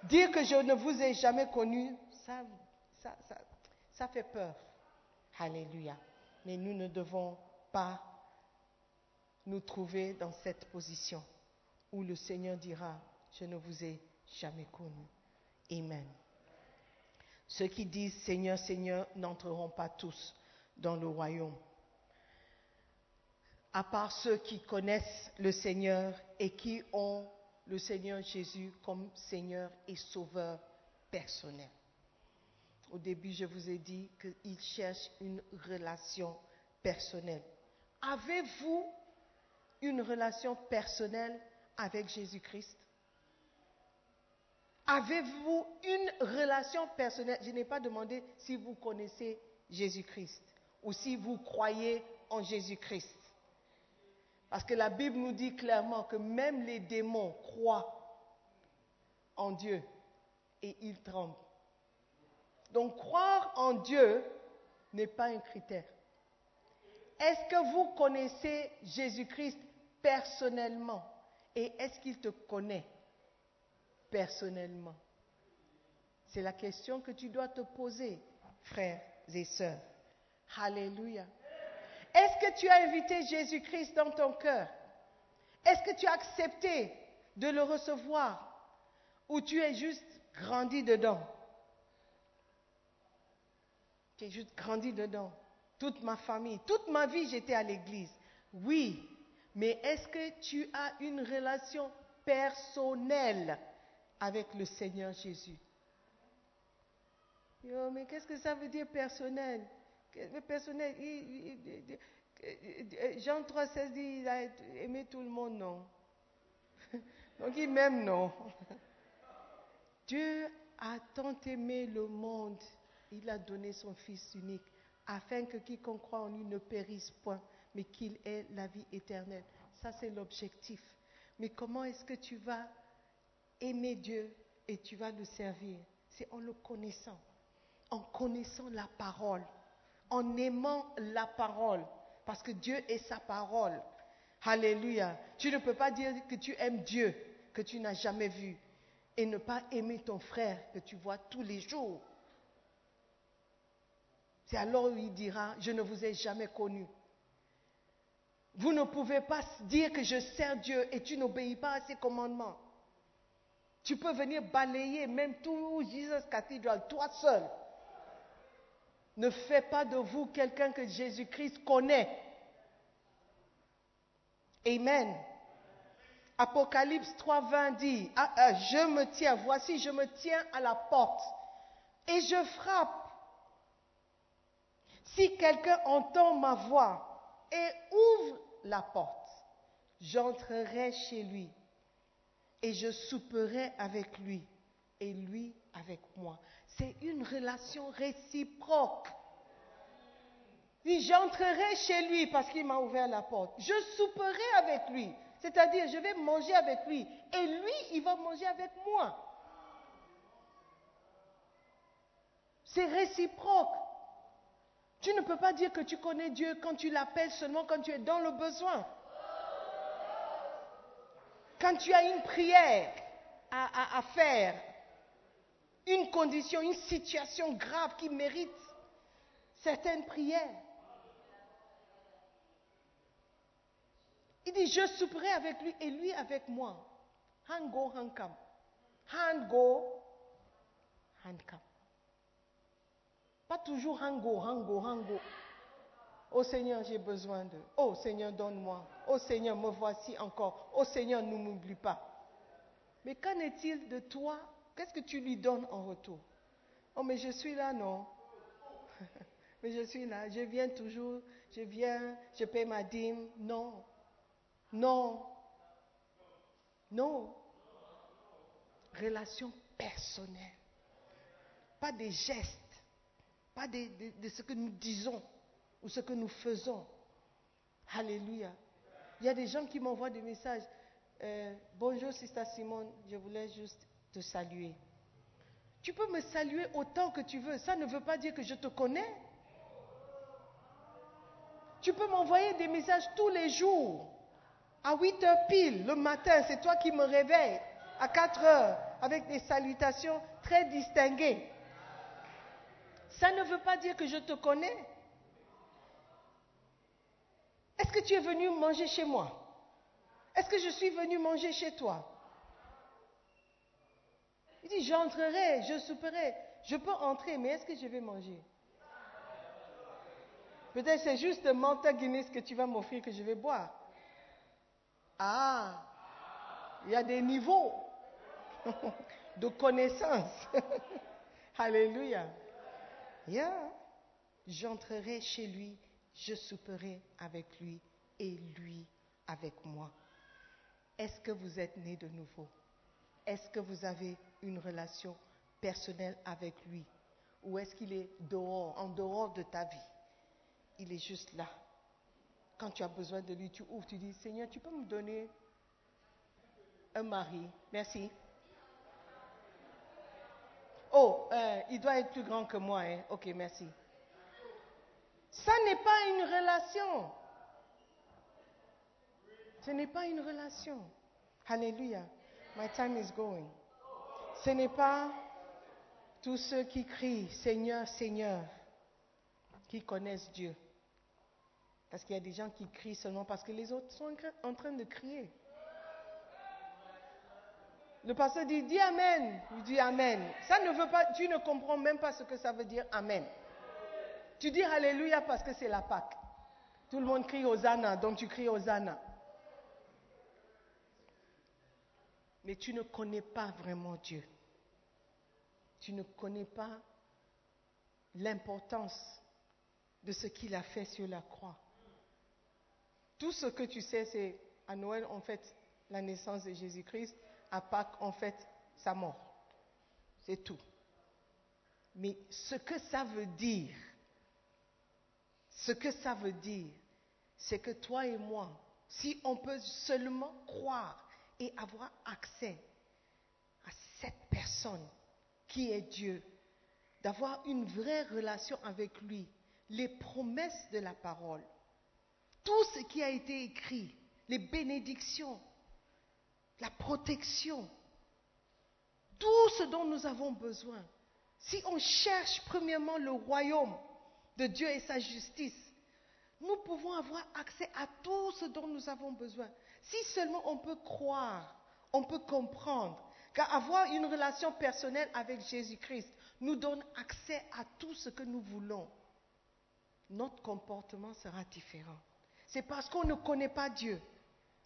Dire que je ne vous ai jamais connu, ça, fait peur. Alléluia. Mais nous ne devons pas nous trouver dans cette position où le Seigneur dira, je ne vous ai jamais connu. Amen. Ceux qui disent Seigneur, Seigneur n'entreront pas tous dans le royaume. À part ceux qui connaissent le Seigneur et qui ont le Seigneur Jésus comme Seigneur et Sauveur personnel. Au début, je vous ai dit qu'il cherche une relation personnelle. Avez-vous une relation personnelle avec Jésus-Christ? Avez-vous une relation personnelle? Je n'ai pas demandé si vous connaissez Jésus-Christ ou si vous croyez en Jésus-Christ. Parce que la Bible nous dit clairement que même les démons croient en Dieu et ils tremblent. Donc croire en Dieu n'est pas un critère. Est-ce que vous connaissez Jésus-Christ personnellement? Et est-ce qu'il te connaît personnellement? C'est la question que tu dois te poser, frères et sœurs. Alléluia. Est-ce que tu as invité Jésus-Christ dans ton cœur? Est-ce que tu as accepté de le recevoir? Ou tu es juste grandi dedans? Es juste grandi dedans. Toute ma famille, toute ma vie, j'étais à l'église. Oui, mais est-ce que tu as une relation personnelle avec le Seigneur Jésus? mais qu'est-ce que ça veut dire personnel? Personnel, Jean 3,16 dit il a aimé tout le monde, non? Donc il m'aime, non? Dieu a tant aimé le monde, il a donné son Fils unique, afin que quiconque croit en lui ne périsse point, mais qu'il ait la vie éternelle. Ça, c'est l'objectif. Mais comment est-ce que tu vas aimer Dieu et tu vas le servir, c'est en le connaissant, en connaissant la parole, en aimant la parole, parce que Dieu est sa parole. Alléluia. Tu ne peux pas dire que tu aimes Dieu que tu n'as jamais vu et ne pas aimer ton frère que tu vois tous les jours. C'est alors il dira, je ne vous ai jamais connu. Vous ne pouvez pas dire que je sers Dieu et tu n'obéis pas à ses commandements. Tu peux venir balayer même tout Jesus Cathedral, toi seul. Ne fais pas de vous quelqu'un que Jésus-Christ connaît. Amen. Apocalypse 3.20 dit, ah, ah, je me tiens, voici, je me tiens à la porte et je frappe. Si quelqu'un entend ma voix et ouvre la porte, j'entrerai chez lui et je souperai avec lui et lui avec moi. C'est une relation réciproque. Si j'entrerai chez lui parce qu'il m'a ouvert la porte, je souperai avec lui. C'est-à-dire, je vais manger avec lui et lui, il va manger avec moi. C'est réciproque. Tu ne peux pas dire que tu connais Dieu quand tu l'appelles seulement quand tu es dans le besoin. Quand tu as une prière à, faire, une condition, une situation grave qui mérite certaines prières. Il dit, je souperai avec lui et lui avec moi. Han go, han come. Go, han come. Pas toujours han go, han go, han go. Oh Seigneur, j'ai besoin de. Oh Seigneur, donne-moi. Oh Seigneur, me voici encore. Oh Seigneur, ne m'oublie pas. Mais qu'en est-il de toi? Qu'est-ce que tu lui donnes en retour? Oh, mais je suis là, non Mais je suis là, je viens toujours, je viens, je paie ma dîme. Non. Non. Non. Relation personnelle. Pas des gestes, pas de, ce que nous disons ou ce que nous faisons. Alléluia. Il y a des gens qui m'envoient des messages. Euh, bonjour, Sister Simone, je voulais juste te saluer. Tu peux me saluer autant que tu veux. Ça ne veut pas dire que je te connais. Tu peux m'envoyer des messages tous les jours. À 8 heures pile, le matin, c'est toi qui me réveilles. À 4 heures, avec des salutations très distinguées. Ça ne veut pas dire que je te connais. Est-ce que tu es venu manger chez moi? Est-ce que je suis venu manger chez toi? Il dit, j'entrerai, je souperai. Je peux entrer, mais est-ce que je vais manger? Peut-être c'est juste un Manta Guinness que tu vas m'offrir que je vais boire. Ah, il y a des niveaux de connaissance. Alléluia. Yeah. J'entrerai chez lui, je souperai avec lui et lui avec moi. Est-ce que vous êtes né de nouveau? Est-ce que vous avez une relation personnelle avec lui? Ou est-ce qu'il est dehors, en dehors de ta vie? Il est juste là. Quand tu as besoin de lui, tu ouvres, tu dis, Seigneur, tu peux me donner un mari? Merci. Oh, euh, il doit être plus grand que moi. Hein? Ok, merci. Ça n'est pas une relation. Ce n'est pas une relation. Alléluia. My time is going. Ce n'est pas tous ceux qui crient Seigneur, Seigneur, qui connaissent Dieu. Parce qu'il y a des gens qui crient seulement parce que les autres sont en train de crier. Le pasteur dit, Amen. Il dit Amen. Ça ne veut pas, tu ne comprends même pas ce que ça veut dire Amen. Tu dis Alléluia parce que c'est la Pâque. Tout le monde crie Hosanna, donc tu cries Hosanna. Mais tu ne connais pas vraiment Dieu. Tu ne connais pas l'importance de ce qu'il a fait sur la croix. Tout ce que tu sais, c'est à Noël, on fête la naissance de Jésus-Christ, à Pâques, on fête sa mort. C'est tout. Mais ce que ça veut dire, ce que ça veut dire, c'est que toi et moi, si on peut seulement croire et avoir accès personne qui est Dieu, d'avoir une vraie relation avec lui, les promesses de la parole, tout ce qui a été écrit, les bénédictions, la protection, tout ce dont nous avons besoin. Si on cherche premièrement le royaume de Dieu et sa justice, nous pouvons avoir accès à tout ce dont nous avons besoin. Si seulement on peut croire, on peut comprendre qu'avoir une relation personnelle avec Jésus-Christ nous donne accès à tout ce que nous voulons, notre comportement sera différent. C'est parce qu'on ne connaît pas Dieu.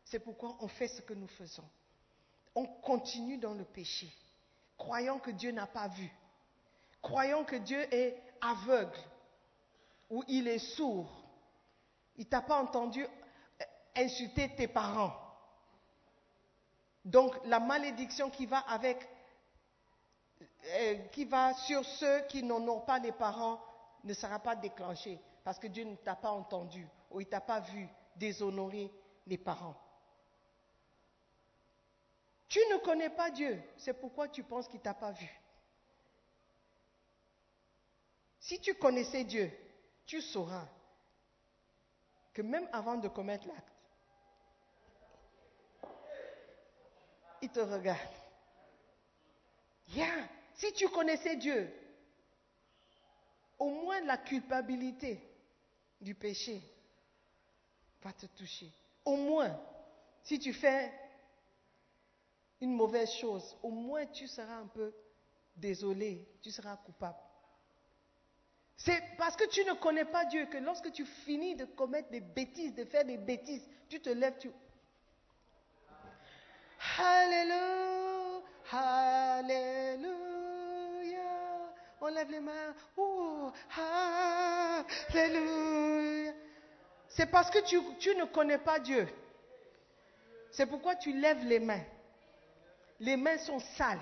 C'est pourquoi on fait ce que nous faisons. On continue dans le péché, croyant que Dieu n'a pas vu, croyant que Dieu est aveugle ou il est sourd. Il t'a pas entendu insulter tes parents. Donc la malédiction qui va avec, euh, qui va sur ceux qui n'en ont pas les parents ne sera pas déclenchée parce que Dieu ne t'a pas entendu ou il t'a pas vu déshonorer les parents. Tu ne connais pas Dieu, c'est pourquoi tu penses qu'il t'a pas vu. Si tu connaissais Dieu, tu sauras que même avant de commettre l'acte, il te regarde. Si tu connaissais Dieu, au moins la culpabilité du péché va te toucher. Au moins, si tu fais une mauvaise chose, au moins tu seras un peu désolé, tu seras coupable. C'est parce que tu ne connais pas Dieu que lorsque tu finis de commettre des bêtises, de faire des bêtises, tu te lèves, tu... Alléluia, Alléluia. On lève les mains. Oh, Alléluia. C'est parce que tu, tu ne connais pas Dieu. C'est pourquoi tu lèves les mains. Les mains sont sales.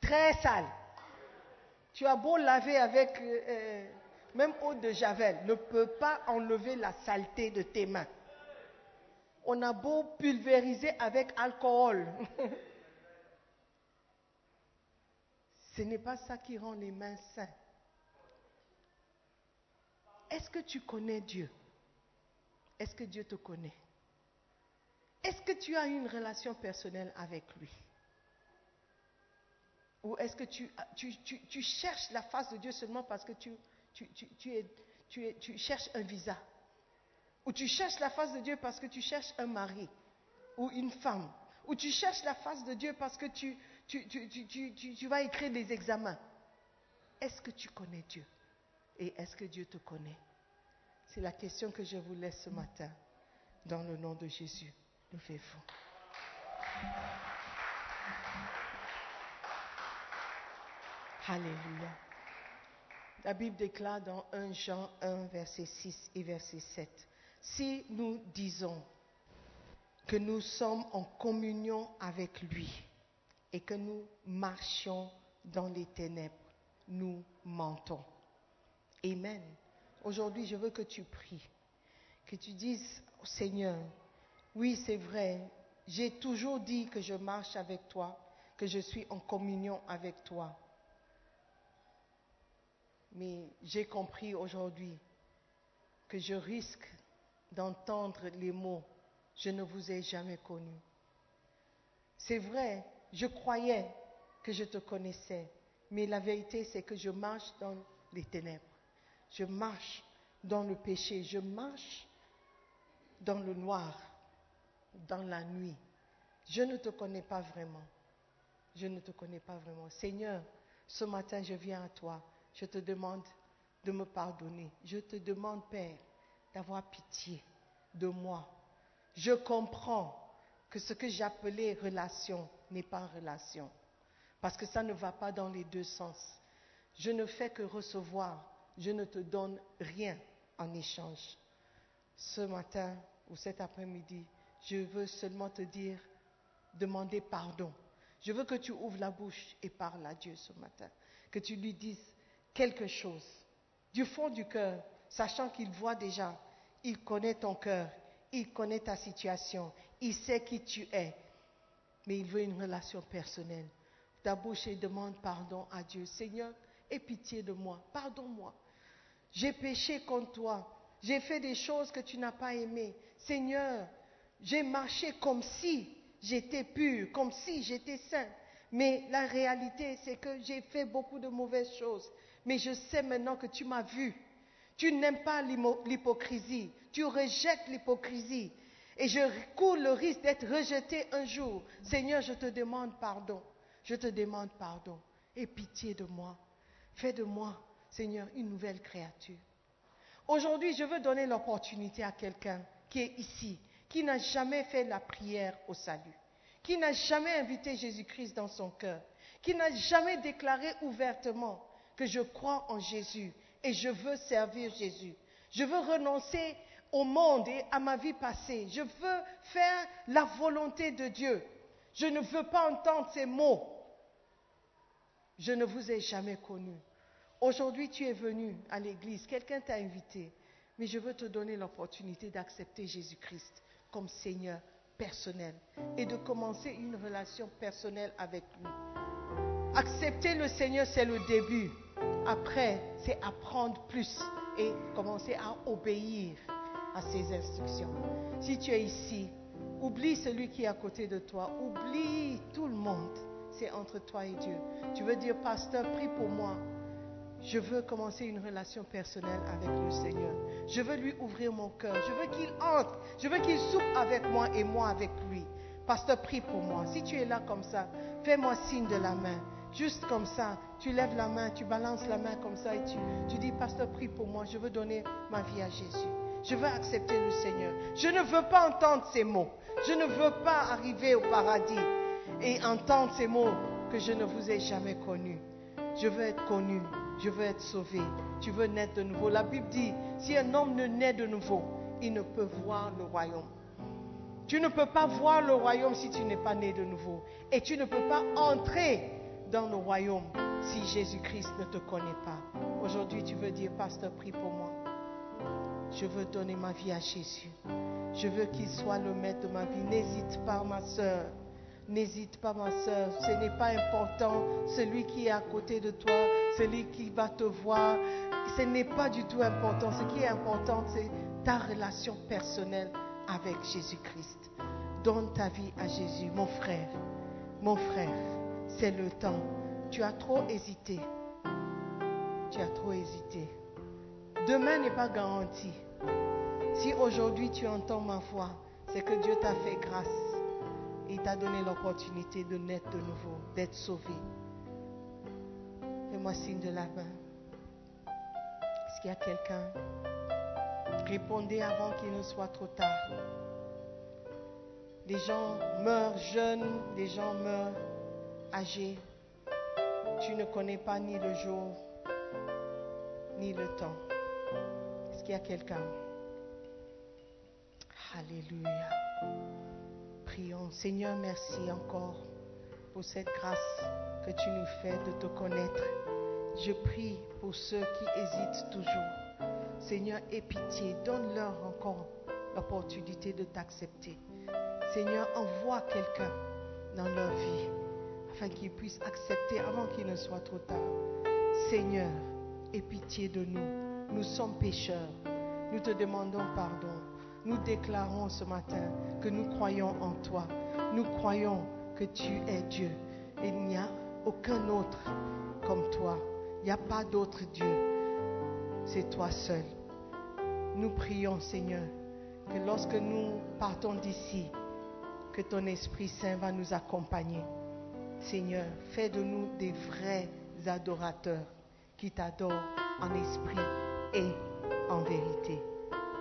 Très sales. Tu as beau laver avec euh, euh, même eau de javel, ne peut pas enlever la saleté de tes mains. On a beau pulvériser avec alcool. Ce n'est pas ça qui rend les mains saines. Est-ce que tu connais Dieu? Est-ce que Dieu te connaît? Est-ce que tu as une relation personnelle avec lui? Ou est-ce que tu, cherches la face de Dieu seulement parce que tu cherches un visa? Ou tu cherches la face de Dieu parce que tu cherches un mari ou une femme? Ou tu cherches la face de Dieu parce que tu, tu vas écrire des examens? Est-ce que tu connais Dieu? Et est-ce que Dieu te connaît? C'est la question que je vous laisse ce matin. Dans le nom de Jésus, faisons. Alléluia. La Bible déclare dans 1 Jean 1, verset 6 et verset 7, Si nous disons que nous sommes en communion avec lui et que nous marchions dans les ténèbres, nous mentons. Amen. Aujourd'hui, je veux que tu pries, que tu dises au Seigneur, oui, c'est vrai, j'ai toujours dit que je marche avec toi, que je suis en communion avec toi. Mais j'ai compris aujourd'hui que je risque d'entendre les mots je ne vous ai jamais connu. C'est vrai, je croyais que je te connaissais, mais la vérité c'est que je marche dans les ténèbres. Je marche dans le péché, je marche dans le noir, dans la nuit. Je ne te connais pas vraiment. Je ne te connais pas vraiment. Seigneur, ce matin, je viens à toi. Je te demande de me pardonner. Je te demande, Père, d'avoir pitié de moi. Je comprends que ce que j'appelais relation n'est pas relation. Parce que ça ne va pas dans les deux sens. Je ne fais que recevoir. Je ne te donne rien en échange. Ce matin ou cet après-midi, je veux seulement te dire, demander pardon. Je veux que tu ouvres la bouche et parles à Dieu ce matin. Que tu lui dises quelque chose du fond du cœur, sachant qu'il voit déjà, il connaît ton cœur, il connaît ta situation, il sait qui tu es, mais il veut une relation personnelle. ta bouche et demande pardon à Dieu. Seigneur, aie pitié de moi, pardonne-moi. J'ai péché contre toi. J'ai fait des choses que tu n'as pas aimées. Seigneur, j'ai marché comme si j'étais pur, comme si j'étais saint. Mais la réalité, c'est que j'ai fait beaucoup de mauvaises choses. Mais je sais maintenant que tu m'as vu. Tu n'aimes pas l'hypocrisie. Tu rejettes l'hypocrisie. Et je cours le risque d'être rejeté un jour. Seigneur, je te demande pardon. Je te demande pardon. Aie pitié de moi. Fais de moi, Seigneur, une nouvelle créature. Aujourd'hui, je veux donner l'opportunité à quelqu'un qui est ici, qui n'a jamais fait la prière au salut, qui n'a jamais invité Jésus-Christ dans son cœur, qui n'a jamais déclaré ouvertement que je crois en Jésus et je veux servir Jésus. Je veux renoncer au monde et à ma vie passée. Je veux faire la volonté de Dieu. Je ne veux pas entendre ces mots. Je ne vous ai jamais connu. Aujourd'hui, tu es venu à l'église, quelqu'un t'a invité, mais je veux te donner l'opportunité d'accepter Jésus-Christ comme Seigneur personnel et de commencer une relation personnelle avec lui. Accepter le Seigneur, c'est le début. Après, c'est apprendre plus et commencer à obéir à ses instructions. Si tu es ici, oublie celui qui est à côté de toi, oublie tout le monde. C'est entre toi et Dieu. Tu veux dire, pasteur, prie pour moi. Je veux commencer une relation personnelle avec le Seigneur. Je veux lui ouvrir mon cœur. Je veux qu'il entre. Je veux qu'il soupe avec moi et moi avec lui. Pasteur, prie pour moi. Si tu es là comme ça, fais-moi signe de la main. Juste comme ça, tu lèves la main, tu balances la main comme ça et tu, tu dis, Pasteur, prie pour moi. Je veux donner ma vie à Jésus. Je veux accepter le Seigneur. Je ne veux pas entendre ces mots. Je ne veux pas arriver au paradis et entendre ces mots que je ne vous ai jamais connus. Je veux être connu. Je veux être sauvé. Tu veux naître de nouveau. La Bible dit, si un homme ne naît de nouveau, il ne peut voir le royaume. Tu ne peux pas voir le royaume si tu n'es pas né de nouveau. Et tu ne peux pas entrer dans le royaume si Jésus-Christ ne te connaît pas. Aujourd'hui, tu veux dire, pasteur, prie pour moi. Je veux donner ma vie à Jésus. Je veux qu'il soit le maître de ma vie. N'hésite pas, ma soeur. N'hésite pas, ma soeur. Ce n'est pas important celui qui est à côté de toi, celui qui va te voir. Ce n'est pas du tout important. Ce qui est important, c'est ta relation personnelle avec Jésus-Christ. Donne ta vie à Jésus, mon frère. Mon frère, c'est le temps. Tu as trop hésité. Tu as trop hésité. Demain n'est pas garanti. Si aujourd'hui tu entends ma voix, c'est que Dieu t'a fait grâce. Il t'a donné l'opportunité de naître de nouveau, d'être sauvé. Fais-moi signe de la main. Est-ce qu'il y a quelqu'un? Répondez avant qu'il ne soit trop tard. Des gens meurent jeunes, des gens meurent âgés. Tu ne connais pas ni le jour, ni le temps. Est-ce qu'il y a quelqu'un? Alléluia. Prions. Seigneur, merci encore pour cette grâce que tu nous fais de te connaître. Je prie pour ceux qui hésitent toujours. Seigneur, aie pitié, donne-leur encore l'opportunité de t'accepter. Seigneur, envoie quelqu'un dans leur vie afin qu'ils puissent accepter avant qu'il ne soit trop tard. Seigneur, aie pitié de nous. Nous sommes pécheurs. Nous te demandons pardon. Nous déclarons ce matin que nous croyons en toi. Nous croyons que tu es Dieu. Il n'y a aucun autre comme toi. Il n'y a pas d'autre Dieu. C'est toi seul. Nous prions, Seigneur, que lorsque nous partons d'ici, que ton Esprit Saint va nous accompagner. Seigneur, fais de nous des vrais adorateurs qui t'adorent en esprit et en vérité.